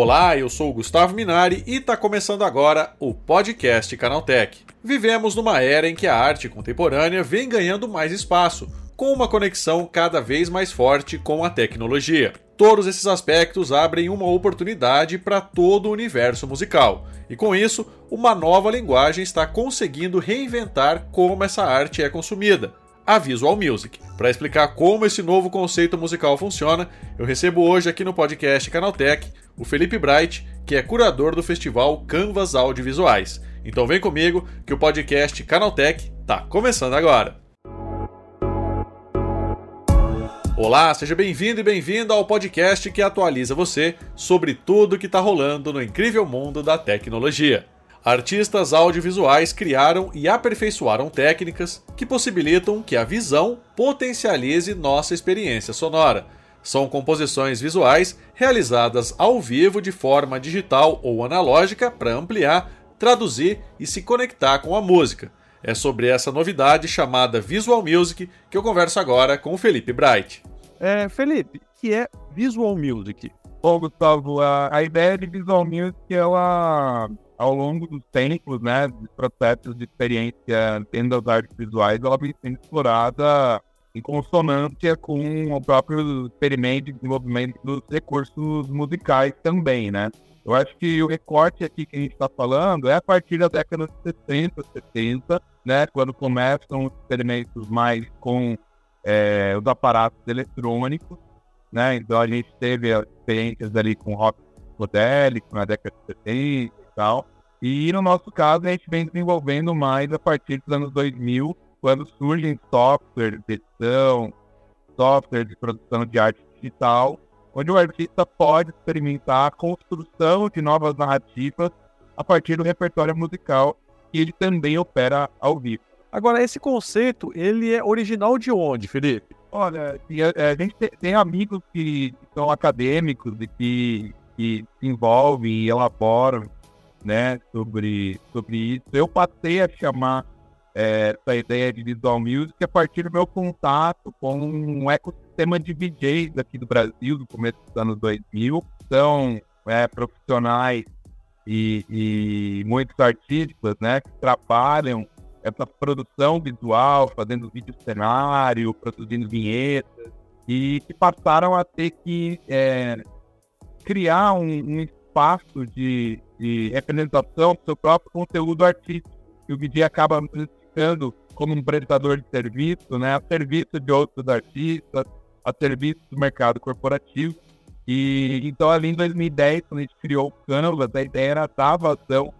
Olá, eu sou o Gustavo Minari e está começando agora o podcast Canaltech. Vivemos numa era em que a arte contemporânea vem ganhando mais espaço, com uma conexão cada vez mais forte com a tecnologia. Todos esses aspectos abrem uma oportunidade para todo o universo musical, e com isso, uma nova linguagem está conseguindo reinventar como essa arte é consumida, a Visual Music. Para explicar como esse novo conceito musical funciona, eu recebo hoje aqui no podcast Canaltech o Felipe Bright, que é curador do festival Canvas Audiovisuais. Então vem comigo que o podcast Canaltech tá começando agora. Olá, seja bem-vindo e bem-vinda ao podcast que atualiza você sobre tudo que está rolando no incrível mundo da tecnologia. Artistas audiovisuais criaram e aperfeiçoaram técnicas que possibilitam que a visão potencialize nossa experiência sonora são composições visuais realizadas ao vivo de forma digital ou analógica para ampliar, traduzir e se conectar com a música. É sobre essa novidade chamada Visual Music que eu converso agora com o Felipe Bright. É, Felipe, que é Visual Music? Bom, Gustavo, a, a ideia de Visual Music ela, ao longo dos tempos, né, dos processos de experiência dentro das artes visuais, ela vem sendo explorada em consonância com o próprio experimento de desenvolvimento dos recursos musicais também, né? Eu acho que o recorte aqui que a gente está falando é a partir da década de 60, 70, né? Quando começam os experimentos mais com é, os aparatos eletrônicos, né? Então a gente teve experiências ali com rock modélico na década de 70 e tal. E no nosso caso a gente vem desenvolvendo mais a partir dos anos 2000 quando surgem software de edição, software de produção de arte digital, onde o artista pode experimentar a construção de novas narrativas a partir do repertório musical que ele também opera ao vivo. Agora, esse conceito, ele é original de onde, Felipe? Olha, a gente tem amigos que são acadêmicos e que, que se envolvem e elaboram né, sobre, sobre isso. Eu passei a chamar é, essa ideia de visual music a partir do meu contato com um ecossistema de DJs aqui do Brasil, do começo dos anos 2000. São é, profissionais e, e muitos artistas né, que trabalham essa produção visual, fazendo vídeo cenário, produzindo vinhetas, e que passaram a ter que é, criar um, um espaço de, de representação do seu próprio conteúdo artístico. E o DJ acaba ficando como um prestador de serviço, né, a serviço de outros artistas, a serviço do mercado corporativo. E então, ali em 2010, quando a gente criou o Canvas, a ideia era dar vazão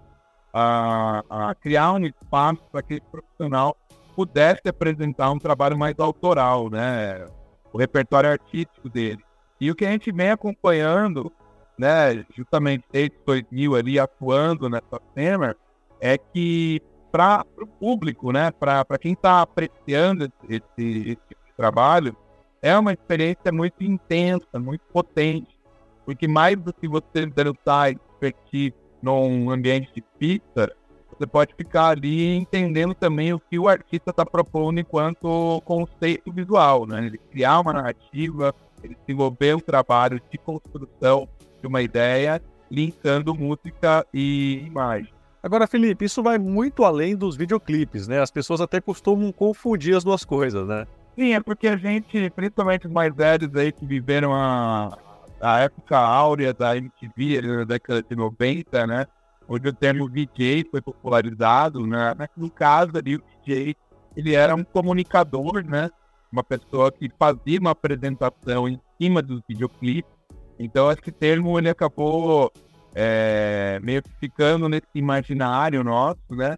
a, a criar um espaço para que esse profissional pudesse apresentar um trabalho mais autoral, né, o repertório artístico dele. E o que a gente vem acompanhando, né, justamente desde 2000 ali atuando nessa cena, é que para o público, né? Para quem está apreciando esse, esse, tipo trabalho, é uma experiência muito intensa, muito potente, porque mais do que você dançar e divertir num ambiente de pista, você pode ficar ali entendendo também o que o artista está propondo enquanto conceito visual, né? Ele criar uma narrativa, ele desenvolver um trabalho de construção de uma ideia, linkando música e imagem. Agora, Felipe, isso vai muito além dos videoclipes, né? As pessoas até costumam confundir as duas coisas, né? Sim, é porque a gente, principalmente os mais velhos aí que viveram a, a época áurea da MTV, na década de 90, né? Onde o termo DJ foi popularizado, né? No caso ali, o DJ, ele era um comunicador, né? Uma pessoa que fazia uma apresentação em cima dos videoclipes. Então, esse termo, ele acabou é, meio que ficando nesse imaginário nosso, né?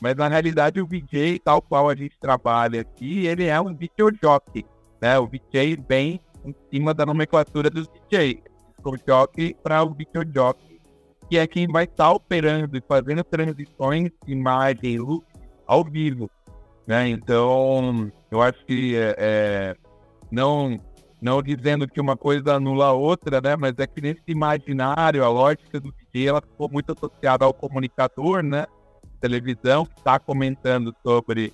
Mas na realidade o VJ, tal qual a gente trabalha aqui, ele é um videojockey, né? O VJ vem em cima da nomenclatura dos DJs. O jockey para o videojockey, que é quem vai estar operando e fazendo transições de imagem ao vivo, né? Então, eu acho que é, é não não dizendo que uma coisa anula a outra, né? Mas é que nesse imaginário, a lógica do DJ, ela ficou muito associada ao comunicador, né? Televisão, que está comentando sobre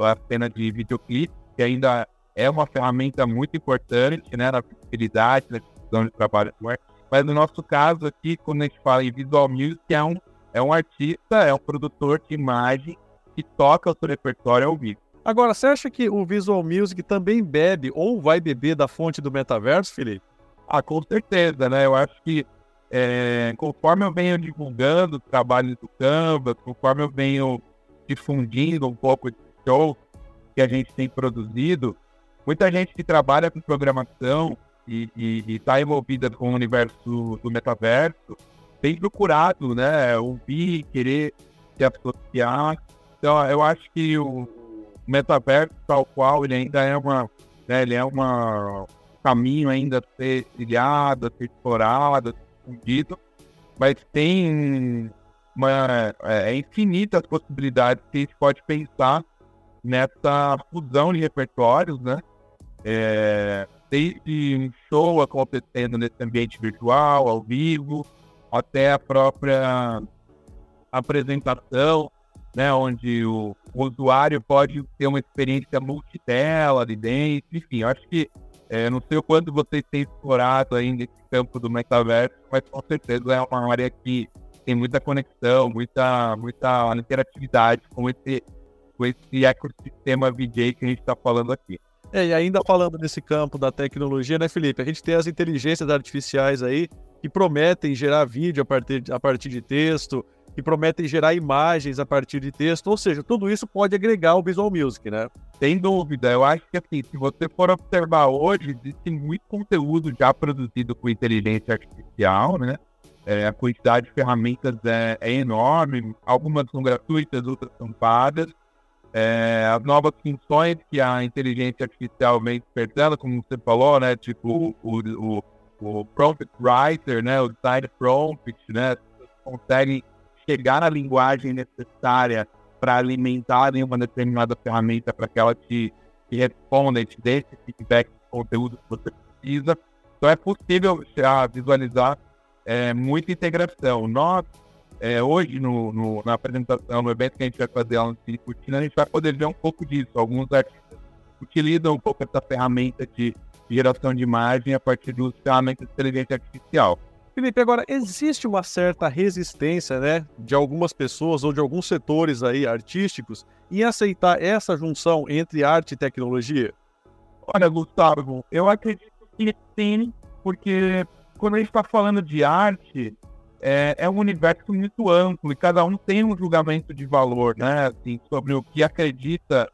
a cena de videoclipe. que ainda é uma ferramenta muito importante né, na visibilidade, na divisão de trabalho do. Mas no nosso caso aqui, quando a gente fala em visual music, é um, é um artista, é um produtor de imagem que toca o seu repertório ao vivo. Agora, você acha que o Visual Music também bebe ou vai beber da fonte do metaverso, Felipe? Ah, com certeza, né? Eu acho que é, conforme eu venho divulgando o trabalho do Canva, conforme eu venho difundindo um pouco de show que a gente tem produzido, muita gente que trabalha com programação e está envolvida com o universo do metaverso tem procurado, né, ouvir, querer se associar. Então, eu acho que o metaverso, tal qual, ele ainda é uma, né, ele é uma caminho ainda a ser trilhado, a ser explorado, a ser difundido, mas tem uma, é, é infinitas possibilidades que a gente pode pensar nessa fusão de repertórios, né? É, desde um show acontecendo nesse ambiente virtual, ao vivo, até a própria apresentação, né, onde o, o usuário pode ter uma experiência multitela ali dentro, enfim, acho que é, não sei o quanto vocês têm explorado ainda esse campo do metaverso, mas com certeza é uma área que tem muita conexão, muita, muita interatividade com esse, com esse ecossistema VJ que a gente está falando aqui. É, e ainda falando nesse campo da tecnologia, né, Felipe? A gente tem as inteligências artificiais aí que prometem gerar vídeo a partir, a partir de texto, que prometem gerar imagens a partir de texto, ou seja, tudo isso pode agregar o Visual Music, né? Sem dúvida, eu acho que assim, se você for observar hoje, existe muito conteúdo já produzido com inteligência artificial, né? É, a quantidade de ferramentas é, é, enorme, algumas são gratuitas, outras são pagas. É, as novas funções que a inteligência artificial vem despertando, como você falou, né? Tipo o, o, o prompt writer, né? O design prompt, né? Conseguem chegar na linguagem necessária para alimentar uma determinada ferramenta para que ela te, te responda e te esse feedback de conteúdo que você precisa. Então é possível já visualizar é, muita integração. Nós, é, hoje, no, no, na apresentação, no evento que a gente vai fazer lá no Cine a gente vai poder ver um pouco disso. Alguns artistas utilizam um pouco essa ferramenta de geração de imagem a partir dos ferramentas de inteligência artificial. Felipe, agora existe uma certa resistência, né, de algumas pessoas ou de alguns setores aí artísticos em aceitar essa junção entre arte e tecnologia? Olha, Gustavo, eu acredito que sim, porque quando a gente está falando de arte, é, é, um universo muito amplo e cada um tem um julgamento de valor, né, assim, sobre o que acredita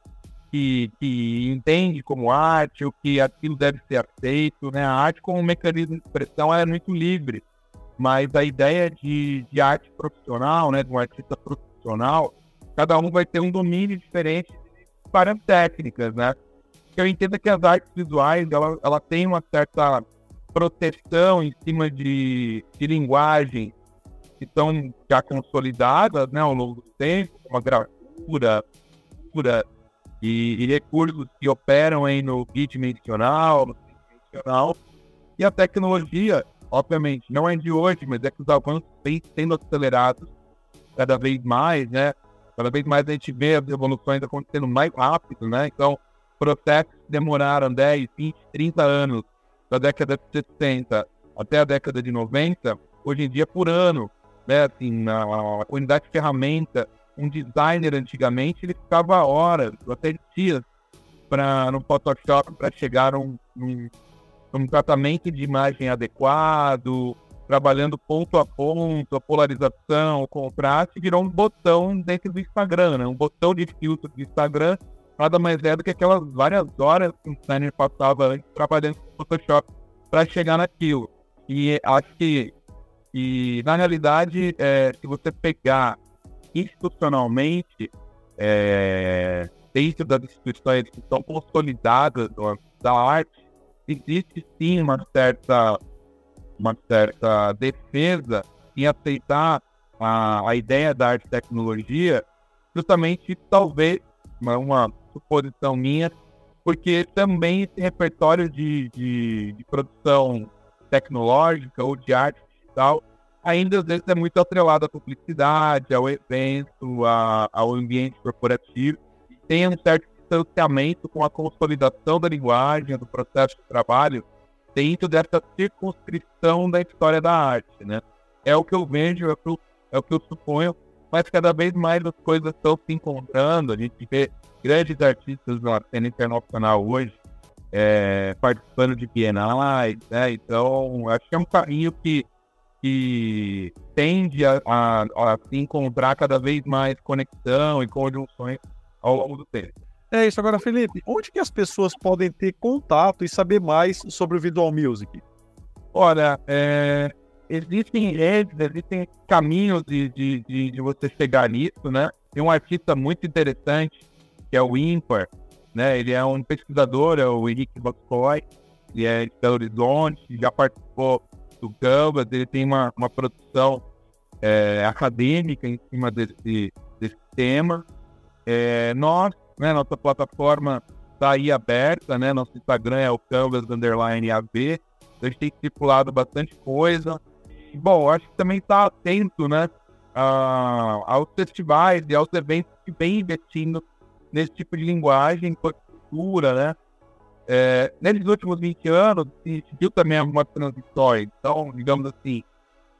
que, que entende como arte, o que aquilo deve ser aceito, né? A arte como um mecanismo de expressão é muito livre, mas a ideia de, de arte profissional, né, de um artista profissional, cada um vai ter um domínio diferente para técnicas, né? Eu entendo que as artes visuais, ela, ela tem uma certa proteção em cima de, de linguagem que estão já consolidadas, né, ao longo do tempo, como a gravura, e, e recursos que operam aí no bidimensional, no tridimensional, e a tecnologia, obviamente, não é de hoje, mas é que os avanços vêm sendo acelerados cada vez mais, né? Cada vez mais a gente vê as evoluções acontecendo mais rápido, né? Então, processos que demoraram 10, 20, 30 anos da década de 60 até a década de 90, hoje em dia por ano, né? Assim, a, a quantidade de ferramenta um designer antigamente ele ficava horas, até dias, para no Photoshop para chegar a um, um, um, tratamento de imagem adequado, trabalhando ponto a ponto, a polarização, o contraste, virou um botão dentro do Instagram, né? um botão de filtro do Instagram, nada mais é do que aquelas várias horas que o designer passava antes trabalhando no Photoshop para chegar naquilo. E acho que, e, na realidade, é, se você pegar institucionalmente, é, dentro das instituições que estão consolidadas da arte, existe sim uma certa, uma certa defesa em aceitar a, a ideia da arte e tecnologia, justamente, talvez, uma, suposição minha, porque também esse repertório de, de, de produção tecnológica ou de arte digital ainda às vezes é muito atrelado à publicidade, ao evento, a, ao ambiente corporativo. Tem um certo distanciamento com a consolidação da linguagem, do processo de trabalho, dentro dessa circunscrição da história da arte, né? É o que eu vejo, é o que eu, é o que eu suponho, mas cada vez mais as coisas estão se encontrando, a gente vê grandes artistas na cena internacional hoje, é, participando de bienais, né? Então, acho que é um caminho que, que tende a, a, a encontrar cada vez mais conexão e conjunções ao longo do tempo. É isso. Agora, Felipe, onde que as pessoas podem ter contato e saber mais sobre o Visual Music? Olha, é, existem redes, existem caminhos de, de, de, de, você chegar nisso, né? Tem um artista muito interessante, que é o Impar, né? Ele é um pesquisador, é o Henrique Boscoy, ele é de Belo Horizonte, já participou do Canvas, ele tem uma, uma produção é, acadêmica em cima desse, desse tema. É, nós, né, nossa plataforma está aí aberta, né? Nosso Instagram é o Canvas Underline AB. A gente tem circulado bastante coisa. Bom, acho que também está atento, né? A, aos festivais e aos eventos que vem investindo nesse tipo de linguagem, cultura, né? É, nesses últimos 20 anos, se viu também algumas transições. Então, digamos assim,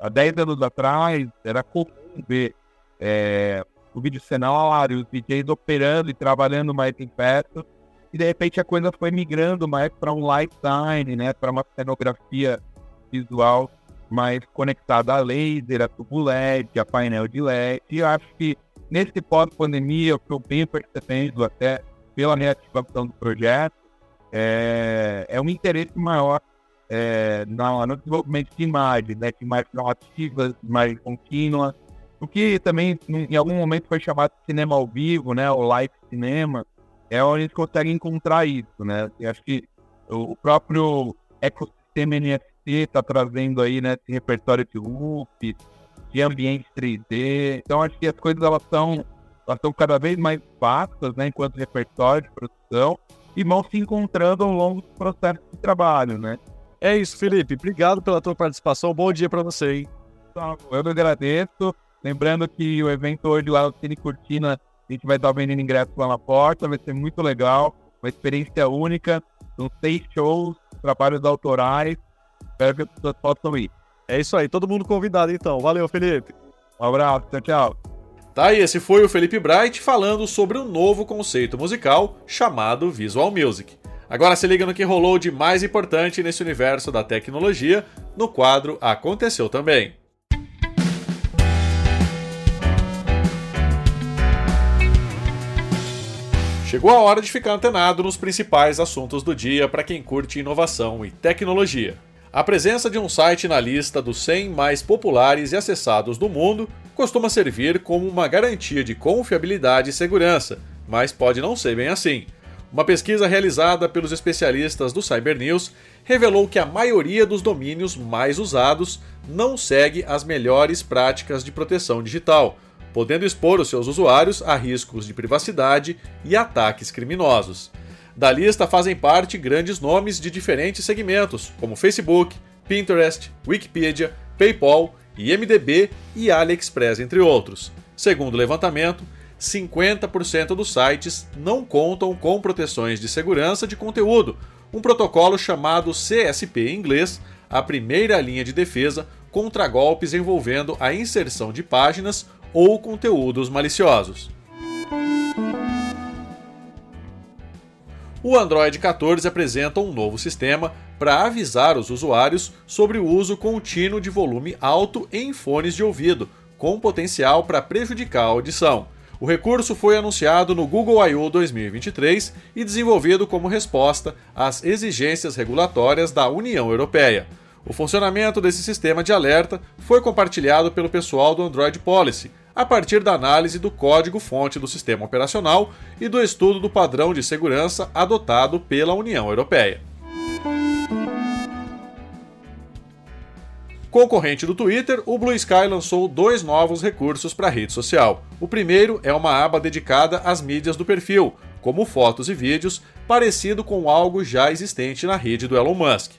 há 10 anos atrás, era comum ver é, o vídeo cenário, os DJs operando e trabalhando mais em festa, e de repente a coisa foi migrando mais para um lifetime, né? Para uma cenografia visual mais conectada a laser, a tubo LED, a painel de LED. E acho que nesse pós-pandemia, eu venho percebendo até pela reativação do projeto, é, é um interesse maior é, no, no, desenvolvimento de imagens, né, de imagens ativas, imagens contínuas, o que também em algum momento foi chamado de cinema ao vivo, né, o live cinema, é onde a gente consegue encontrar isso, né, e acho que o próprio ecossistema NFT está trazendo aí, né, esse repertório de loop, de ambiente 3D, então acho que as coisas elas estão elas cada vez mais vastas, né, enquanto repertório de produção, e vão se encontrando ao longo do processo de trabalho, né. É isso, Felipe. Obrigado pela tua participação. Bom dia para você, hein? Eu que agradeço. Lembrando que o evento hoje lá no Cine Cortina, a gente vai estar vendendo ingressos lá na porta, vai ser muito legal, uma experiência única. São seis shows, trabalhos autorais. Espero que as pessoas possam ir. É isso aí, todo mundo convidado então. Valeu, Felipe. Um abraço, tchau, tchau. Tá, e esse foi o Felipe Bright falando sobre um novo conceito musical chamado Visual Music. Agora se liga no que rolou de mais importante nesse universo da tecnologia no quadro Aconteceu Também. Chegou a hora de ficar antenado nos principais assuntos do dia para quem curte inovação e tecnologia. A presença de um site na lista dos 100 mais populares e acessados do mundo costuma servir como uma garantia de confiabilidade e segurança, mas pode não ser bem assim. Uma pesquisa realizada pelos especialistas do Cybernews revelou que a maioria dos domínios mais usados não segue as melhores práticas de proteção digital, podendo expor os seus usuários a riscos de privacidade e ataques criminosos. Da lista fazem parte grandes nomes de diferentes segmentos, como Facebook, Pinterest, Wikipedia, PayPal, IMDb e AliExpress, entre outros. Segundo o levantamento, 50% dos sites não contam com proteções de segurança de conteúdo, um protocolo chamado CSP em inglês, a primeira linha de defesa contra golpes envolvendo a inserção de páginas ou conteúdos maliciosos. O Android 14 apresenta um novo sistema para avisar os usuários sobre o uso contínuo de volume alto em fones de ouvido, com potencial para prejudicar a audição. O recurso foi anunciado no Google I.O. 2023 e desenvolvido como resposta às exigências regulatórias da União Europeia. O funcionamento desse sistema de alerta foi compartilhado pelo pessoal do Android Policy, a partir da análise do código-fonte do sistema operacional e do estudo do padrão de segurança adotado pela União Europeia. Concorrente do Twitter, o Blue Sky lançou dois novos recursos para a rede social. O primeiro é uma aba dedicada às mídias do perfil, como fotos e vídeos, parecido com algo já existente na rede do Elon Musk.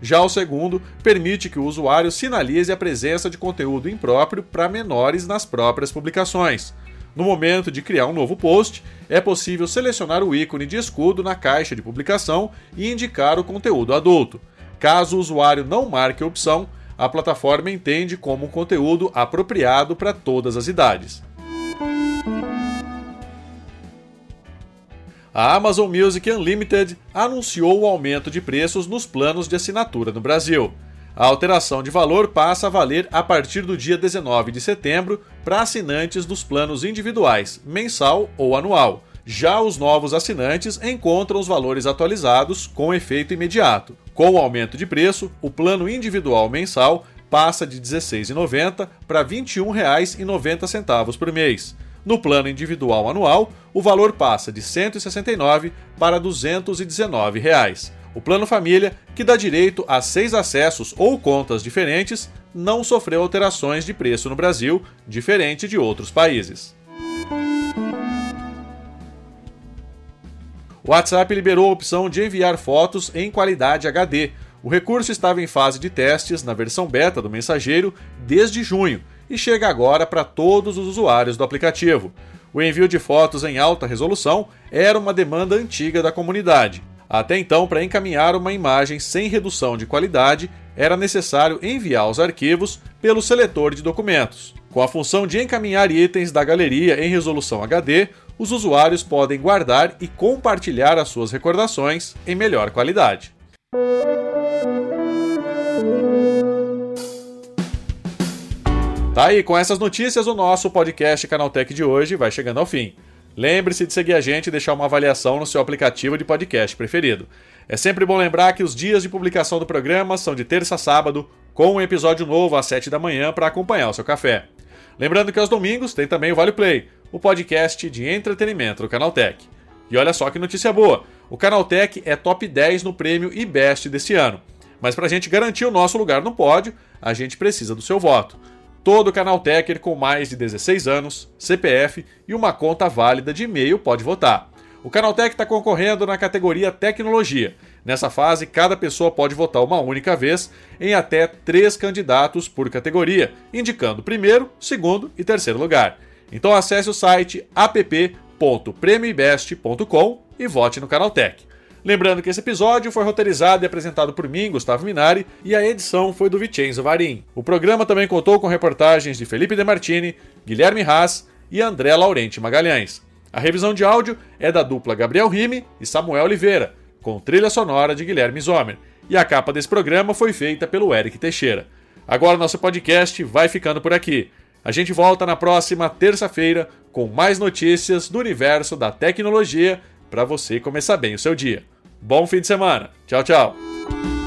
Já o segundo permite que o usuário sinalize a presença de conteúdo impróprio para menores nas próprias publicações. No momento de criar um novo post, é possível selecionar o ícone de escudo na caixa de publicação e indicar o conteúdo adulto. Caso o usuário não marque a opção, a plataforma entende como um conteúdo apropriado para todas as idades. A Amazon Music Unlimited anunciou o aumento de preços nos planos de assinatura no Brasil. A alteração de valor passa a valer a partir do dia 19 de setembro para assinantes dos planos individuais, mensal ou anual. Já os novos assinantes encontram os valores atualizados com efeito imediato. Com o aumento de preço, o plano individual mensal passa de R$ 16,90 para R$ 21,90 por mês. No plano individual anual, o valor passa de R$ 169 para 219 reais. O Plano Família, que dá direito a seis acessos ou contas diferentes, não sofreu alterações de preço no Brasil, diferente de outros países. O WhatsApp liberou a opção de enviar fotos em qualidade HD. O recurso estava em fase de testes na versão beta do mensageiro desde junho e chega agora para todos os usuários do aplicativo. O envio de fotos em alta resolução era uma demanda antiga da comunidade. Até então, para encaminhar uma imagem sem redução de qualidade, era necessário enviar os arquivos pelo seletor de documentos. Com a função de encaminhar itens da galeria em resolução HD, os usuários podem guardar e compartilhar as suas recordações em melhor qualidade. Tá aí, com essas notícias, o nosso podcast Canaltech de hoje vai chegando ao fim. Lembre-se de seguir a gente e deixar uma avaliação no seu aplicativo de podcast preferido. É sempre bom lembrar que os dias de publicação do programa são de terça a sábado, com um episódio novo às 7 da manhã para acompanhar o seu café. Lembrando que aos domingos tem também o Vale Play, o podcast de entretenimento do Canaltech. E olha só que notícia boa: o Canaltech é top 10 no prêmio IBEST desse ano. Mas para a gente garantir o nosso lugar no pódio, a gente precisa do seu voto todo canal Techer com mais de 16 anos, CPF e uma conta válida de e-mail pode votar. O Canaltech está concorrendo na categoria Tecnologia. Nessa fase, cada pessoa pode votar uma única vez em até três candidatos por categoria, indicando primeiro, segundo e terceiro lugar. Então acesse o site app.premioibest.com e vote no Canaltech. Lembrando que esse episódio foi roteirizado e apresentado por mim, Gustavo Minari, e a edição foi do Vicenzo Varim. O programa também contou com reportagens de Felipe De Martini, Guilherme Haas e André Laurenti Magalhães. A revisão de áudio é da dupla Gabriel Rime e Samuel Oliveira, com trilha sonora de Guilherme Zomer. E a capa desse programa foi feita pelo Eric Teixeira. Agora nosso podcast vai ficando por aqui. A gente volta na próxima terça-feira com mais notícias do universo da tecnologia para você começar bem o seu dia. Bom fim de semana. Tchau, tchau.